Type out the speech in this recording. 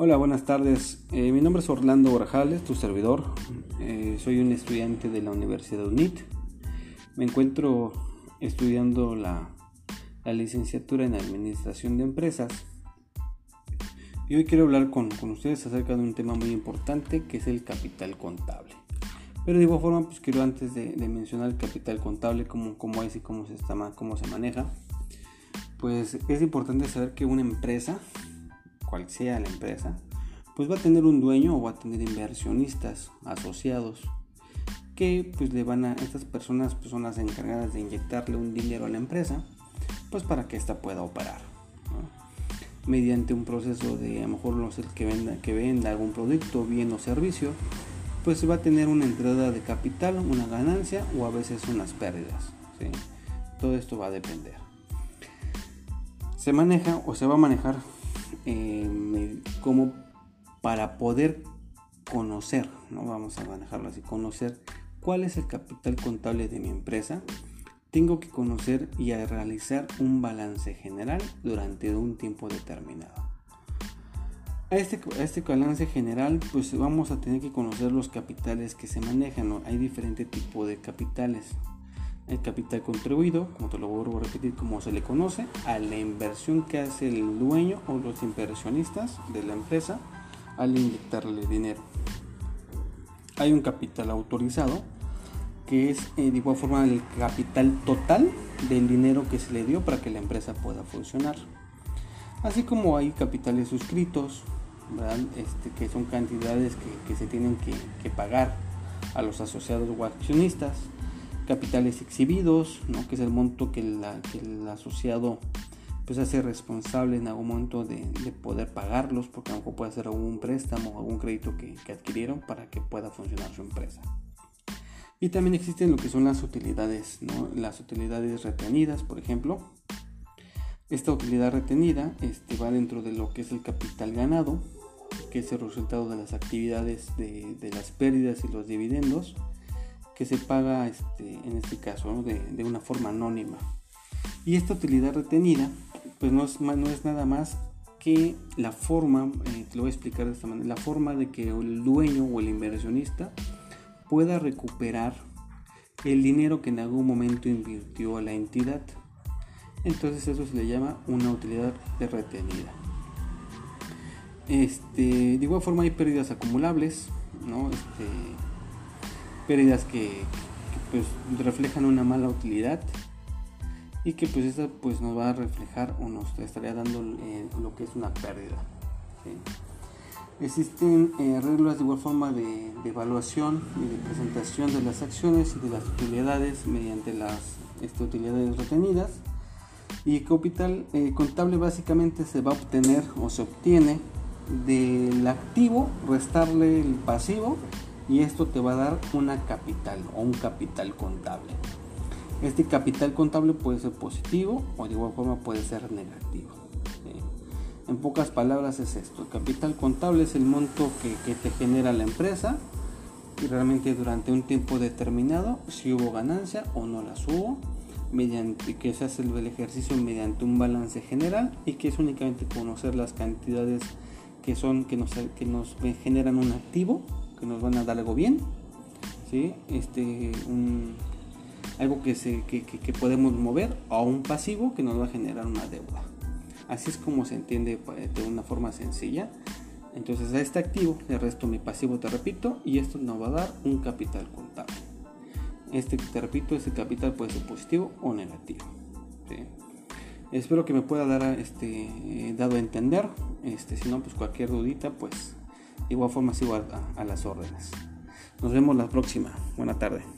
Hola, buenas tardes. Eh, mi nombre es Orlando Borjales, tu servidor. Eh, soy un estudiante de la Universidad UNIT. Me encuentro estudiando la, la, licenciatura en Administración de Empresas. Y hoy quiero hablar con, con, ustedes acerca de un tema muy importante que es el capital contable. Pero de igual forma, pues quiero antes de, mencionar el capital contable, cómo, cómo es y cómo se, está, cómo se maneja, pues es importante saber que una empresa cual sea la empresa, pues va a tener un dueño o va a tener inversionistas asociados que pues le van a estas personas pues son las encargadas de inyectarle un dinero a la empresa pues para que ésta pueda operar mediante un proceso de a lo mejor no sé que venda que venda algún producto bien o servicio pues va a tener una entrada de capital una ganancia o a veces unas pérdidas todo esto va a depender. Se maneja o se va a manejar eh, como para poder conocer, ¿no? vamos a manejarlo así, conocer cuál es el capital contable de mi empresa, tengo que conocer y realizar un balance general durante un tiempo determinado. A este, este balance general, pues vamos a tener que conocer los capitales que se manejan. Hay diferentes tipos de capitales el capital contribuido, como te lo vuelvo a repetir, como se le conoce, a la inversión que hace el dueño o los inversionistas de la empresa al inyectarle dinero. Hay un capital autorizado, que es eh, de igual forma el capital total del dinero que se le dio para que la empresa pueda funcionar. Así como hay capitales suscritos, este, que son cantidades que, se tienen que, que pagar a los asociados o accionistas capitales exhibidos, ¿no? que es el monto que, el asociado pues hace responsable en algún momento de, poder pagarlos, porque a lo mejor puede ser algún préstamo o algún crédito que, adquirieron para que pueda funcionar su empresa. Y también existen lo que son las utilidades, ¿no? las utilidades retenidas, por ejemplo. Esta utilidad retenida este, va dentro de lo que es el capital ganado, que es el resultado de las actividades de, de las pérdidas y los dividendos que se paga este, en este caso de, una forma anónima. Y esta utilidad retenida pues no es, no es nada más que la forma, eh, te lo voy a explicar de esta manera, la forma de que el dueño o el inversionista pueda recuperar el dinero que en algún momento invirtió a la entidad. Entonces eso se le llama una utilidad de retenida. Este, de igual forma hay pérdidas acumulables, ¿no? Este, pérdidas que, pues reflejan una mala utilidad y que pues esta pues nos va a reflejar o nos estaría dando eh, lo que es una pérdida. Existen eh, reglas de igual forma de, evaluación y de presentación de las acciones y de las utilidades mediante las este, utilidades retenidas. Y capital eh, contable básicamente se va a obtener o se obtiene del activo restarle el pasivo y esto te va a dar una capital o un capital contable. Este capital contable puede ser positivo o de igual forma puede ser negativo. En pocas palabras es esto, el capital contable es el monto que, te genera la empresa y realmente durante un tiempo determinado si hubo ganancia o no las hubo mediante que se hace el ejercicio mediante un balance general y que es únicamente conocer las cantidades que son que nos, que nos generan un activo que nos van a dar algo bien, ¿sí? este, algo que, se, que, que, podemos mover o un pasivo que nos va a generar una deuda. Así es como se entiende pues, de una forma sencilla. Entonces a este activo le resto mi pasivo, te repito, y esto nos va a dar un capital contable. Este, te repito, este capital puede ser positivo o negativo. Espero que me pueda dar este, eh, dado a entender. Este, si no, pues cualquier dudita, pues igual forma sigo a, a las órdenes. Nos vemos la próxima. Buena tarde.